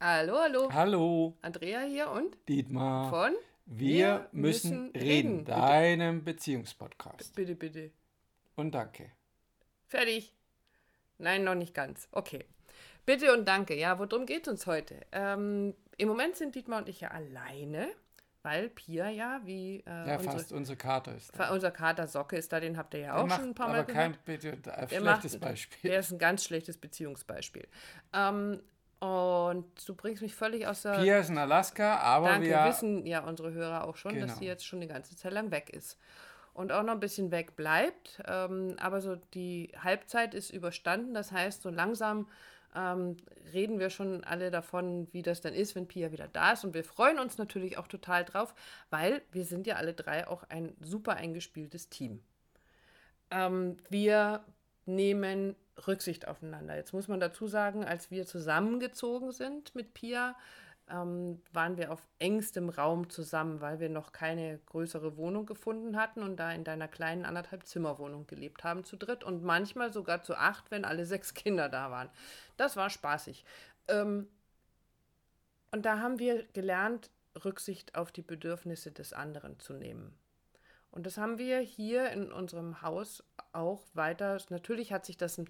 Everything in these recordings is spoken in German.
Hallo, hallo. Hallo, Andrea hier und Dietmar. von Wir müssen reden, Bitte. deinem Beziehungspodcast. Bitte, bitte. Und danke. Fertig. Nein, noch nicht ganz. Okay. Bitte und danke. Ja, worum geht uns heute? Ähm, Im Moment sind Dietmar und ich ja alleine, weil Pia ja, wie äh, Ja, unsere, fast unsere Karte ist da. unser Kater Socke ist da, den habt ihr ja Der auch macht schon ein paar aber Mal kein gehört. bitte, ein Der schlechtes macht- Beispiel. Der ist ein ganz schlechtes Beziehungsbeispiel. Ähm, und du bringst mich völlig aus der Pia ist in Alaska, aber Danke, wir wissen ja unsere Hörer auch schon, dass Genau. sie jetzt schon eine ganze Zeit lang weg ist. Und auch noch ein bisschen weg bleibt. Ähm, aber so die Halbzeit ist überstanden. Das heißt, so langsam ähm, reden wir schon alle davon, wie das dann ist, wenn Pia wieder da ist. Und wir freuen uns natürlich auch total drauf, weil wir sind ja alle drei auch ein super eingespieltes Team. Ähm, wir nehmen Rücksicht aufeinander. Jetzt muss man dazu sagen, als wir zusammengezogen sind mit Pia, ähm, waren wir auf engstem Raum zusammen, weil wir noch keine größere Wohnung gefunden hatten und da in deiner kleinen anderthalb Zimmerwohnung gelebt haben zu dritt und manchmal sogar zu acht, wenn alle sechs Kinder da waren. Das war spaßig. Ähm, und da haben wir gelernt, Rücksicht auf die Bedürfnisse des anderen zu nehmen. Und das haben wir hier in unserem Haus auch weiter. Natürlich hat sich das ein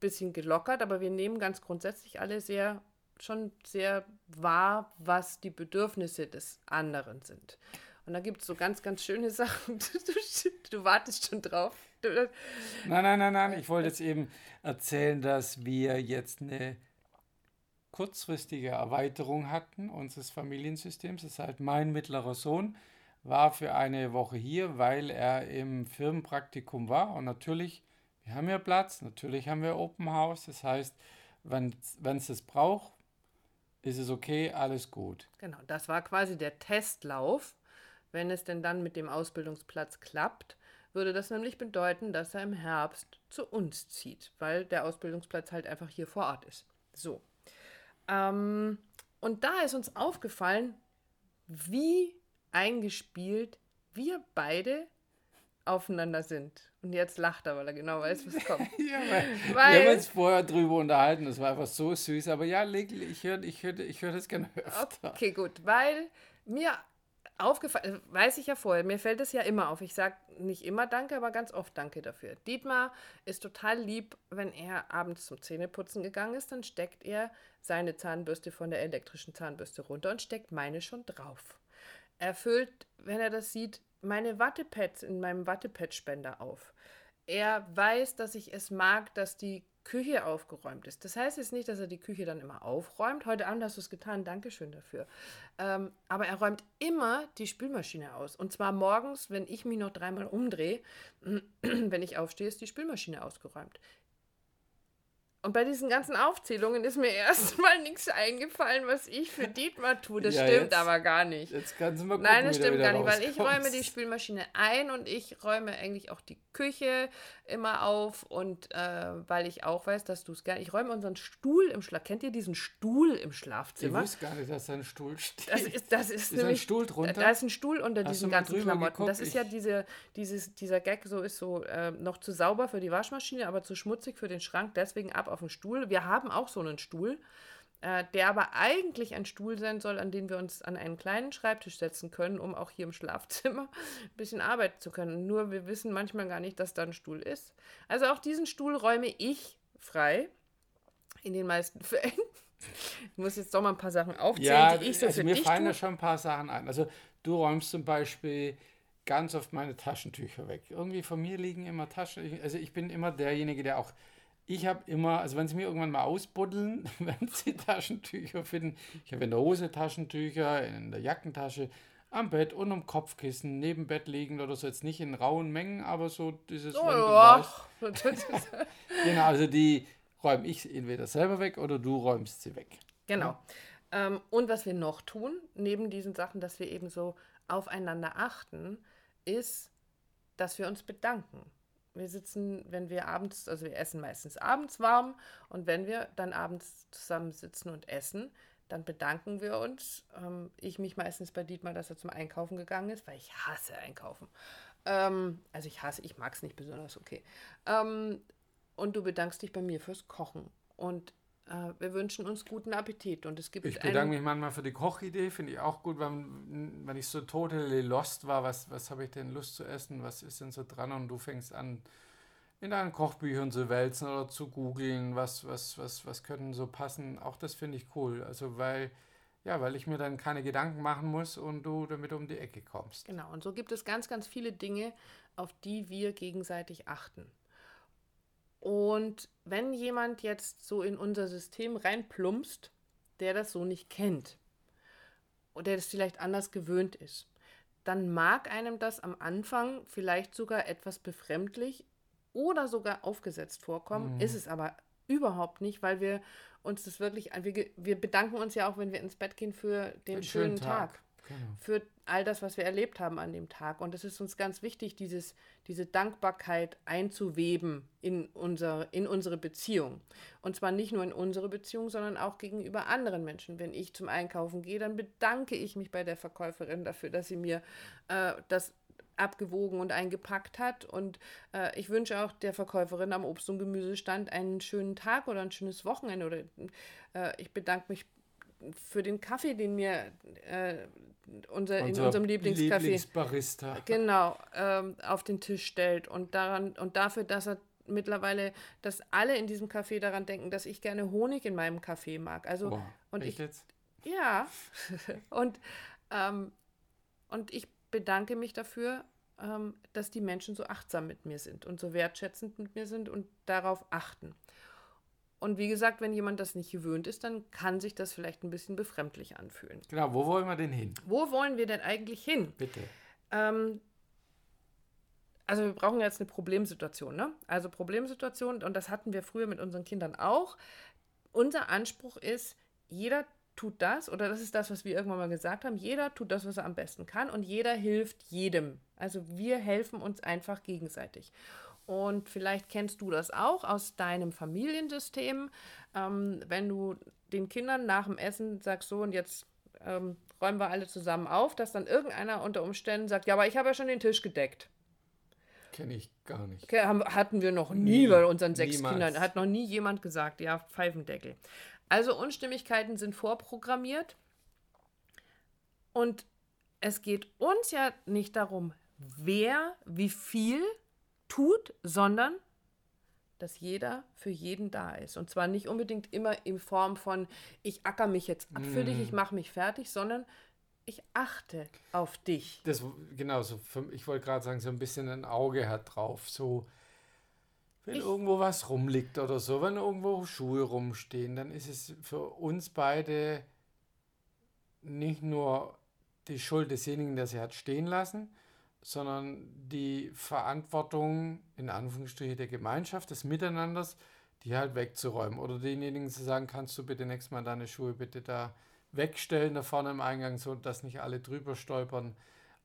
bisschen gelockert, aber wir nehmen ganz grundsätzlich alle sehr schon sehr wahr, was die Bedürfnisse des anderen sind. Und da gibt es so ganz, ganz schöne Sachen. Du, du wartest schon drauf. Du, Nein, nein, nein, nein. Ich wollte jetzt eben erzählen, dass wir jetzt eine kurzfristige Erweiterung hatten unseres Familiensystems. Das heißt, mein mittlerer Sohn war für eine Woche hier, weil er im Firmenpraktikum war. Und natürlich, wir haben ja Platz, natürlich haben wir Open House. Das heißt, wenn es das braucht, ist es okay, alles gut. Genau, das war quasi der Testlauf. Wenn es denn dann mit dem Ausbildungsplatz klappt, würde das nämlich bedeuten, dass er im Herbst zu uns zieht, weil der Ausbildungsplatz halt einfach hier vor Ort ist. So. Ähm, und da ist uns aufgefallen, wie eingespielt wir beide aufeinander sind. Und jetzt lacht er, weil er genau weiß, was kommt. Ja, weil, wir Weil- haben uns vorher drüber unterhalten, das war einfach so süß. Aber ja, ich höre ich hör, ich hör das gerne öfter. Okay, gut, weil mir aufgefallen, weiß ich ja vorher, mir fällt es ja immer auf. Ich sage nicht immer Danke, aber ganz oft Danke dafür. Dietmar ist total lieb, wenn er abends zum Zähneputzen gegangen ist, dann steckt er seine Zahnbürste von der elektrischen Zahnbürste runter und steckt meine schon drauf. Er füllt, wenn er das sieht, meine Wattepads in meinem Wattepad-Spender auf. Er weiß, dass ich es mag, dass die Küche aufgeräumt ist. Das heißt jetzt nicht, dass er die Küche dann immer aufräumt. Heute Abend hast du es getan, Dankeschön dafür. Ähm, aber er räumt immer die Spülmaschine aus. Und zwar morgens, wenn ich mich noch dreimal umdrehe, wenn ich aufstehe, ist die Spülmaschine ausgeräumt. Und bei diesen ganzen Aufzählungen ist mir erstmal nichts eingefallen, was ich für Dietmar tue. Das Ja, stimmt jetzt- aber gar nicht. Jetzt kannst du mal gucken, Nein, das stimmt gar nicht, weil ich räume die Spülmaschine ein und ich räume eigentlich auch die Küche immer auf und äh, weil ich auch weiß, dass du es gerne. Ich räume unseren Stuhl im Schlaf. Kennt ihr diesen Stuhl im Ich Schlafzimmer? wusste gar nicht, dass da ein Stuhl steht. Das ist, das ist, Ist ein nämlich, Stuhl drunter? Da ist ein Stuhl unter Hast diesen ganzen Klamotten. geguckt? Das ist ja Ich- diese, dieses, dieser Gag, so ist so äh, noch zu sauber für die Waschmaschine, aber zu schmutzig für den Schrank, deswegen ab auf den Stuhl. Wir haben auch so einen Stuhl, äh, der aber eigentlich ein Stuhl sein soll, an den wir uns an einen kleinen Schreibtisch setzen können, um auch hier im Schlafzimmer ein bisschen arbeiten zu können. Nur wir wissen manchmal gar nicht, dass da ein Stuhl ist. Also auch diesen Stuhl räume ich frei. In den meisten Fällen. Ich muss jetzt doch mal ein paar Sachen aufzählen, Ja, die ich so also für mir dich fallen tue. da schon ein paar Sachen ein. Also du räumst zum Beispiel ganz oft meine Taschentücher weg. Irgendwie von mir liegen immer Taschen. Also ich bin immer derjenige, der auch. Ich habe immer, also wenn sie mir irgendwann mal ausbuddeln, wenn sie Taschentücher finden, ich habe in der Hose Taschentücher, in der Jackentasche, am Bett und um Kopfkissen, neben Bett liegend oder so, jetzt nicht in rauen Mengen, aber so dieses, Oh, ja. genau, also die räume ich entweder selber weg oder du räumst sie weg. Genau. Ähm, und was wir noch tun, neben diesen Sachen, dass wir eben so aufeinander achten, ist, dass wir uns bedanken. Wir sitzen, wenn wir abends, also wir essen meistens abends warm und wenn wir dann abends zusammen sitzen und essen, dann bedanken wir uns. Ähm, ich mich meistens bei Dietmar, dass er zum Einkaufen gegangen ist, weil ich hasse Einkaufen. Ähm, also ich hasse, ich mag es nicht besonders, okay. Ähm, und du bedankst dich bei mir fürs Kochen. Und wir wünschen uns guten Appetit. Und es gibt ich bedanke mich manchmal für die Kochidee, finde ich auch gut, wenn, wenn ich so totally lost war, was, was habe ich denn Lust zu essen, was ist denn so dran und du fängst an, in deinen Kochbüchern zu wälzen oder zu googeln, was, was, was, was könnten so passen. Auch das finde ich cool. Also weil, ja, weil ich mir dann keine Gedanken machen muss und du damit um die Ecke kommst. Genau, und so gibt es ganz, ganz viele Dinge, auf die wir gegenseitig achten. Und wenn jemand jetzt so in unser System reinplumpst, der das so nicht kennt oder der das vielleicht anders gewöhnt ist, dann mag einem das am Anfang vielleicht sogar etwas befremdlich oder sogar aufgesetzt vorkommen, mhm. ist es aber überhaupt nicht, weil wir uns das wirklich, wir, wir bedanken uns ja auch, wenn wir ins Bett gehen für den, den schönen, schönen Tag. Tag. Genau. Für all das, was wir erlebt haben an dem Tag. Und es ist uns ganz wichtig, dieses, diese Dankbarkeit einzuweben in, unser, in unsere Beziehung. Und zwar nicht nur in unsere Beziehung, sondern auch gegenüber anderen Menschen. Wenn ich zum Einkaufen gehe, dann bedanke ich mich bei der Verkäuferin dafür, dass sie mir äh, das abgewogen und eingepackt hat. Und äh, ich wünsche auch der Verkäuferin am Obst- und Gemüsestand einen schönen Tag oder ein schönes Wochenende. Oder äh, ich bedanke mich für den Kaffee, den mir äh, unser, in unserem Lieblingscafé Lieblingsbarista. genau ähm, auf den Tisch stellt und daran und dafür, dass er mittlerweile, dass alle in diesem Café daran denken, dass ich gerne Honig in meinem Kaffee mag. Also Boah, und ich jetzt? ja und ähm, und ich bedanke mich dafür, ähm, dass die Menschen so achtsam mit mir sind und so wertschätzend mit mir sind und darauf achten. Und wie gesagt, wenn jemand das nicht gewöhnt ist, dann kann sich das vielleicht ein bisschen befremdlich anfühlen. Genau, wo wollen wir denn hin? Wo wollen wir denn eigentlich hin? Bitte. Ähm, also wir brauchen jetzt eine Problemsituation, ne? Also Problemsituation, und das hatten wir früher mit unseren Kindern auch. Unser Anspruch ist, jeder tut das, oder das ist das, was wir irgendwann mal gesagt haben, jeder tut das, was er am besten kann und jeder hilft jedem. Also wir helfen uns einfach gegenseitig. Und vielleicht kennst du das auch aus deinem Familiensystem, ähm, wenn du den Kindern nach dem Essen sagst, so und jetzt ähm, räumen wir alle zusammen auf, dass dann irgendeiner unter Umständen sagt, ja, aber ich habe ja schon den Tisch gedeckt. Kenne ich gar nicht. Hatten wir noch nie bei unseren sechs Niemals. Kindern. Hat noch nie jemand gesagt, ja, Pfeifendeckel. Also Unstimmigkeiten sind vorprogrammiert. Und es geht uns ja nicht darum, wer wie viel tut, sondern dass jeder für jeden da ist. Und zwar nicht unbedingt immer in Form von, ich acker mich jetzt ab für dich, ich mm. mache mich fertig, sondern ich achte auf dich. Das, genau, so, ich wollte gerade sagen, so ein bisschen ein Auge hat drauf. So, wenn ich, irgendwo was rumliegt oder so, wenn irgendwo Schuhe rumstehen, dann ist es für uns beide nicht nur die Schuld desjenigen, der sie hat stehen lassen, sondern die Verantwortung in Anführungsstrichen der Gemeinschaft, des Miteinanders, die halt wegzuräumen. Oder denjenigen zu sagen, kannst du bitte nächstes Mal deine Schuhe bitte da wegstellen, da vorne im Eingang, so dass nicht alle drüber stolpern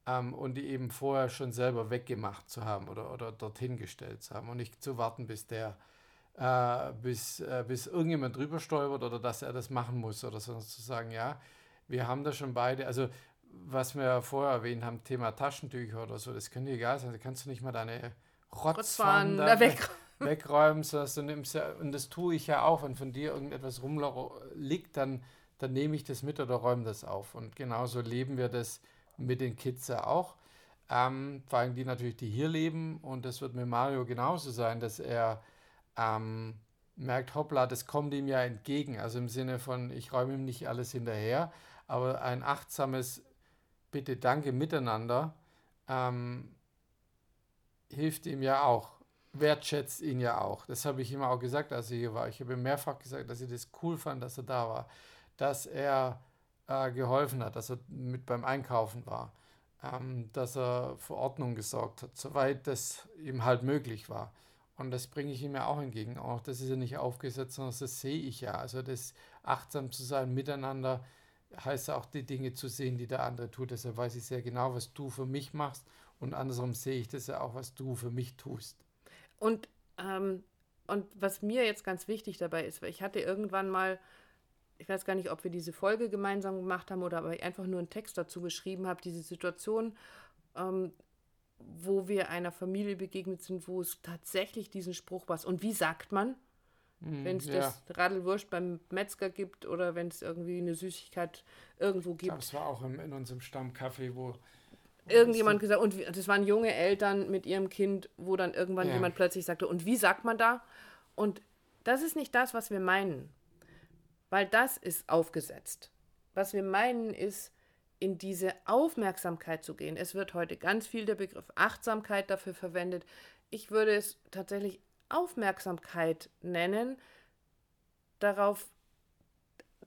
ähm, und die eben vorher schon selber weggemacht zu haben oder, oder dorthin gestellt zu haben und nicht zu warten, bis der äh, bis, äh, bis irgendjemand drüber stolpert oder dass er das machen muss oder sondern zu sagen, ja, wir haben da schon beide, also was wir vorher erwähnt haben, Thema Taschentücher oder so, das könnte egal sein. Da kannst du nicht mal deine Rotzpfannen da weg, wegräumen, sondern du nimmst ja, und das tue ich ja auch, wenn von dir irgendetwas rumliegt, dann, dann nehme ich das mit oder räume das auf. Und genauso leben wir das mit den Kids ja auch. Ähm, vor allem die natürlich, die hier leben. Und das wird mit Mario genauso sein, dass er ähm, merkt, hoppla, das kommt ihm ja entgegen. Also im Sinne von, ich räume ihm nicht alles hinterher, aber ein achtsames bitte danke miteinander, ähm, hilft ihm ja auch, wertschätzt ihn ja auch. Das habe ich immer auch gesagt, als er hier war. Ich habe ihm mehrfach gesagt, dass ich das cool fand, dass er da war, dass er äh, geholfen hat, dass er mit beim Einkaufen war, ähm, dass er für Ordnung gesorgt hat, soweit das ihm halt möglich war. Und das bringe ich ihm ja auch entgegen. Auch das ist ja nicht aufgesetzt, sondern das sehe ich ja. Also das achtsam zu sein miteinander, heißt auch die Dinge zu sehen, die der andere tut. Deshalb weiß ich sehr genau, was du für mich machst und andersrum sehe ich das ja auch, was du für mich tust. Und, ähm, und was mir jetzt ganz wichtig dabei ist, weil ich hatte irgendwann mal, ich weiß gar nicht, ob wir diese Folge gemeinsam gemacht haben oder aber ich einfach nur einen Text dazu geschrieben habe, diese Situation, ähm, wo wir einer Familie begegnet sind, wo es tatsächlich diesen Spruch war. Und wie sagt man? Mm, wenn es ja. das Radlwurst beim Metzger gibt oder wenn es irgendwie eine Süßigkeit irgendwo gibt. Das war auch im, in unserem Stammcafé, wo irgendjemand gesagt, und das waren junge Eltern mit ihrem Kind, wo dann irgendwann ja. jemand plötzlich sagte, und wie sagt man da? Und das ist nicht das, was wir meinen, weil das ist aufgesetzt. Was wir meinen ist, in diese Aufmerksamkeit zu gehen. Es wird heute ganz viel der Begriff Achtsamkeit dafür verwendet. Ich würde es tatsächlich Aufmerksamkeit nennen, darauf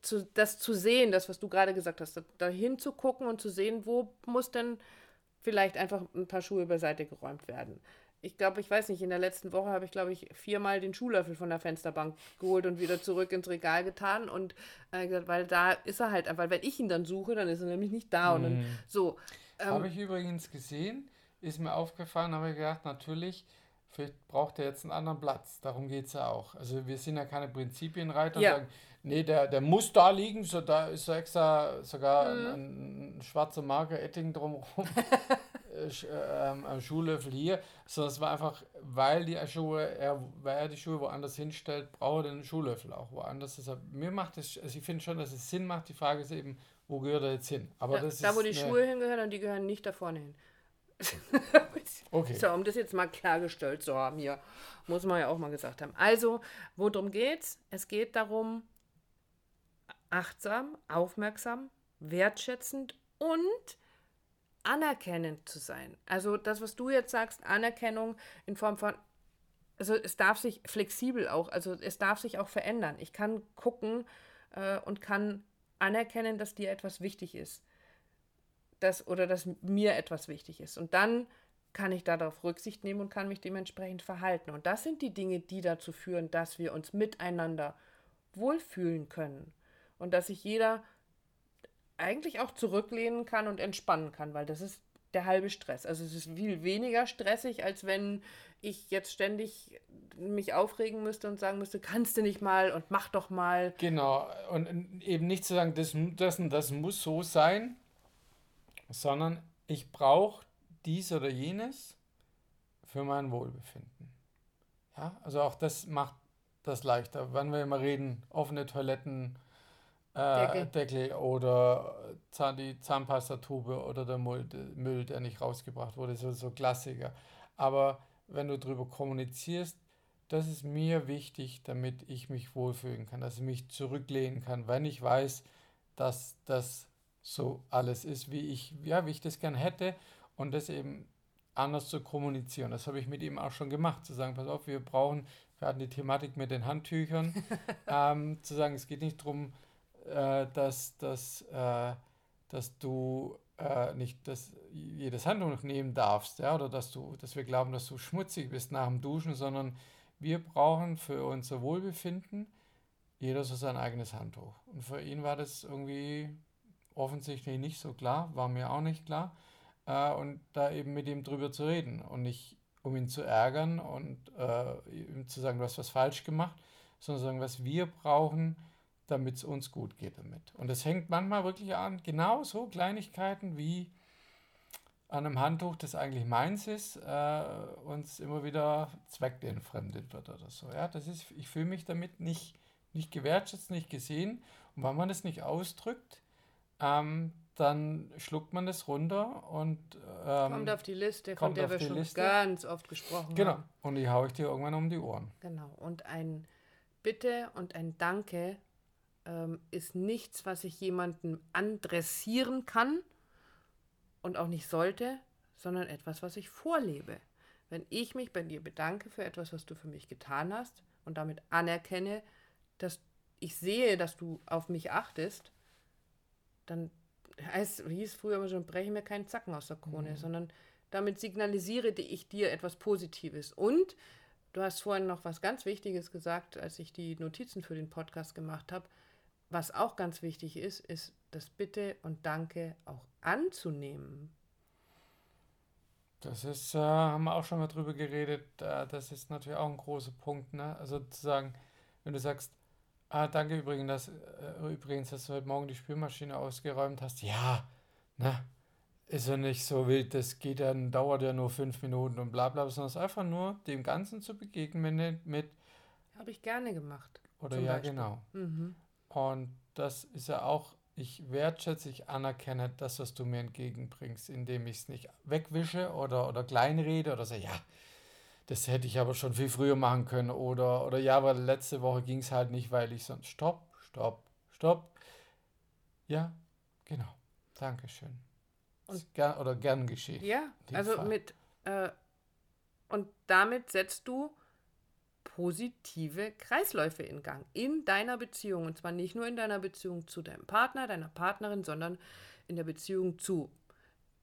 zu, das zu sehen, das, was du gerade gesagt hast, dahin zu gucken und zu sehen, wo muss denn vielleicht einfach ein paar Schuhe beiseite geräumt werden. Ich glaube, ich weiß nicht, in der letzten Woche habe ich, glaube ich, viermal den Schuhlöffel von der Fensterbank geholt und wieder zurück ins Regal getan. Und äh, gesagt, weil da ist er halt einfach, wenn ich ihn dann suche, dann ist er nämlich nicht da. Und dann, mhm. so. Ähm, habe ich übrigens gesehen, ist mir aufgefallen, habe ich gedacht, natürlich, vielleicht braucht er jetzt einen anderen Platz. Darum geht es ja auch. Also wir sind ja keine Prinzipienreiter ja. und sagen, nee, der, der muss da liegen, so da ist so extra sogar mhm. ein, ein, schwarzer Marker Etting drumherum. Äh, ähm, Schuhlöffel hier, sondern es war einfach, weil die Schuhe, er, weil er die Schuhe woanders hinstellt, braucht er den Schuhlöffel auch woanders. Deshalb, mir macht es, also ich finde schon, dass es Sinn macht. Die Frage ist eben, wo gehört er jetzt hin? Aber ja, das da, wo die Schuhe hingehören und die gehören nicht da vorne hin. okay. So, um das jetzt mal klargestellt zu haben hier, muss man ja auch mal gesagt haben. Also, worum geht's? Es geht darum, achtsam, aufmerksam, wertschätzend und anerkennend zu sein. Also das, was du jetzt sagst, Anerkennung in Form von, also es darf sich flexibel auch, also es darf sich auch verändern. Ich kann gucken äh, und kann anerkennen, dass dir etwas wichtig ist. Das, oder dass mir etwas wichtig ist. Und dann kann ich darauf Rücksicht nehmen und kann mich dementsprechend verhalten. Und das sind die Dinge, die dazu führen, dass wir uns miteinander wohlfühlen können und dass sich jeder eigentlich auch zurücklehnen kann und entspannen kann, weil das ist der halbe Stress. Also es ist viel weniger stressig, als wenn ich jetzt ständig mich aufregen müsste und sagen müsste, kannst du nicht mal und mach doch mal. Genau, und eben nicht zu sagen, das, das, das muss so sein, sondern ich brauche dies oder jenes für mein Wohlbefinden. Ja, also auch das macht das leichter. Wenn wir immer reden, offene Toiletten, äh, Deckel. Deckel. oder Zahn, die Zahnpastatube oder der Müll, Müll, der nicht rausgebracht wurde, so, so Klassiker. Aber wenn du darüber kommunizierst, das ist mir wichtig, damit ich mich wohlfühlen kann, dass ich mich zurücklehnen kann, wenn ich weiß, dass das so alles ist, wie ich, ja, wie ich das gern hätte und das eben anders zu kommunizieren. Das habe ich mit ihm auch schon gemacht, zu sagen, pass auf, wir brauchen, wir hatten die Thematik mit den Handtüchern, ähm, zu sagen, es geht nicht darum, äh, dass, dass, äh, dass du äh, nicht das, jedes Handtuch nehmen darfst, ja, oder dass du, dass wir glauben, dass du schmutzig bist nach dem Duschen, sondern wir brauchen für unser Wohlbefinden jeder so sein eigenes Handtuch. Und für ihn war das irgendwie offensichtlich nicht so klar, war mir auch nicht klar. Äh, und da eben mit ihm drüber zu reden und nicht um ihn zu ärgern und äh, ihm zu sagen, du hast was falsch gemacht, sondern sagen, was wir brauchen, damit es uns gut geht damit. Und es hängt manchmal wirklich an, genau so Kleinigkeiten wie an einem Handtuch, das eigentlich meins ist, äh, uns immer wieder zweckentfremdet wird oder so. Ja, das ist, ich fühle mich damit nicht, nicht gewertschätzt, nicht gesehen. Und wenn man das nicht ausdrückt, ähm, dann schluckt man das runter und ähm, kommt auf die Liste, von der wir schon Liste. ganz oft gesprochen genau. haben. Genau. Und die haue ich dir irgendwann um die Ohren. Genau. Und ein Bitte und ein Danke ähm, ist nichts, was ich jemandem andressieren kann und auch nicht sollte, sondern etwas, was ich vorlebe. Wenn ich mich bei dir bedanke für etwas, was du für mich getan hast und damit anerkenne, dass ich sehe, dass du auf mich achtest, dann heißt, wie hieß früher immer schon, breche mir keinen Zacken aus der Krone, mhm. sondern damit signalisiere ich dir etwas Positives. Und du hast vorhin noch was ganz Wichtiges gesagt, als ich die Notizen für den Podcast gemacht habe. Was auch ganz wichtig ist, ist das Bitte und Danke auch anzunehmen. Das ist, äh, haben wir auch schon mal drüber geredet, äh, das ist natürlich auch ein großer Punkt. Ne? Also zu sagen, wenn du sagst, ah, danke übrigens dass, äh, übrigens, dass du heute Morgen die Spülmaschine ausgeräumt hast. Ja, ne? Ist ja nicht so wild, das geht dann, dauert ja nur fünf Minuten und bla bla, sondern es ist einfach nur dem Ganzen zu begegnen mit, mit Habe ich gerne gemacht. Oder ja, Beispiel. genau. Mhm. Und das ist ja auch, ich wertschätze, ich anerkenne das, was du mir entgegenbringst, indem ich es nicht wegwische oder, oder kleinrede oder so, ja, das hätte ich aber schon viel früher machen können. Oder, oder ja, aber letzte Woche ging es halt nicht, weil ich sonst. Stopp, stopp, stopp. Ja, genau. Dankeschön. Und, gern, oder gern geschehen. Ja, also Fall. mit. Äh, und damit setzt du positive Kreisläufe in Gang in deiner Beziehung. Und zwar nicht nur in deiner Beziehung zu deinem Partner, deiner Partnerin, sondern in der Beziehung zu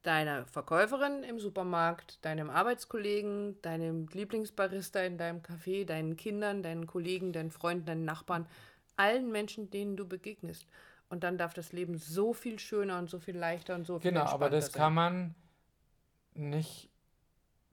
deiner Verkäuferin im Supermarkt, deinem Arbeitskollegen, deinem Lieblingsbarista in deinem Café, deinen Kindern, deinen Kollegen, deinen Freunden, deinen Nachbarn, allen Menschen, denen du begegnest. Und dann darf das Leben so viel schöner und so viel leichter und so viel Genau, aber das sein. kann man nicht,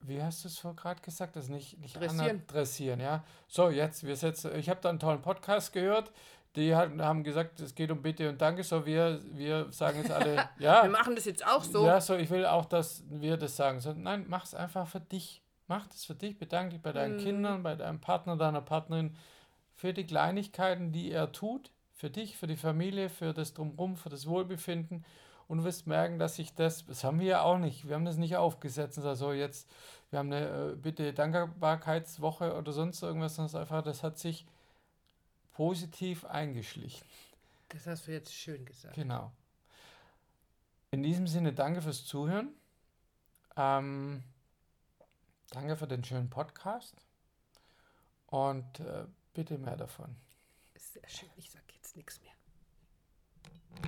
wie hast du es vor gerade gesagt, das nicht, nicht dressieren. dressieren, ja. So, jetzt, wir setzen, ich habe da einen tollen Podcast gehört, die haben gesagt, es geht um Bitte und Danke, so wir, wir sagen jetzt alle, ja. wir machen das jetzt auch so. Ja, so, ich will auch, dass wir das sagen. So, nein, mach es einfach für dich. Mach das für dich, bedanke dich bei deinen mhm. Kindern, bei deinem Partner, deiner Partnerin, für die Kleinigkeiten, die er tut, für dich, für die Familie, für das Drumherum, für das Wohlbefinden. Und du wirst merken, dass sich das, das haben wir ja auch nicht, wir haben das nicht aufgesetzt, also jetzt, wir haben eine äh, Bitte Dankbarkeitswoche oder sonst irgendwas, sondern einfach, das hat sich positiv eingeschlichen. Das hast du jetzt schön gesagt. Genau. In diesem Sinne, danke fürs Zuhören. Ähm, danke für den schönen Podcast. Und äh, bitte mehr davon. Sehr schön. Ich sage jetzt nichts mehr.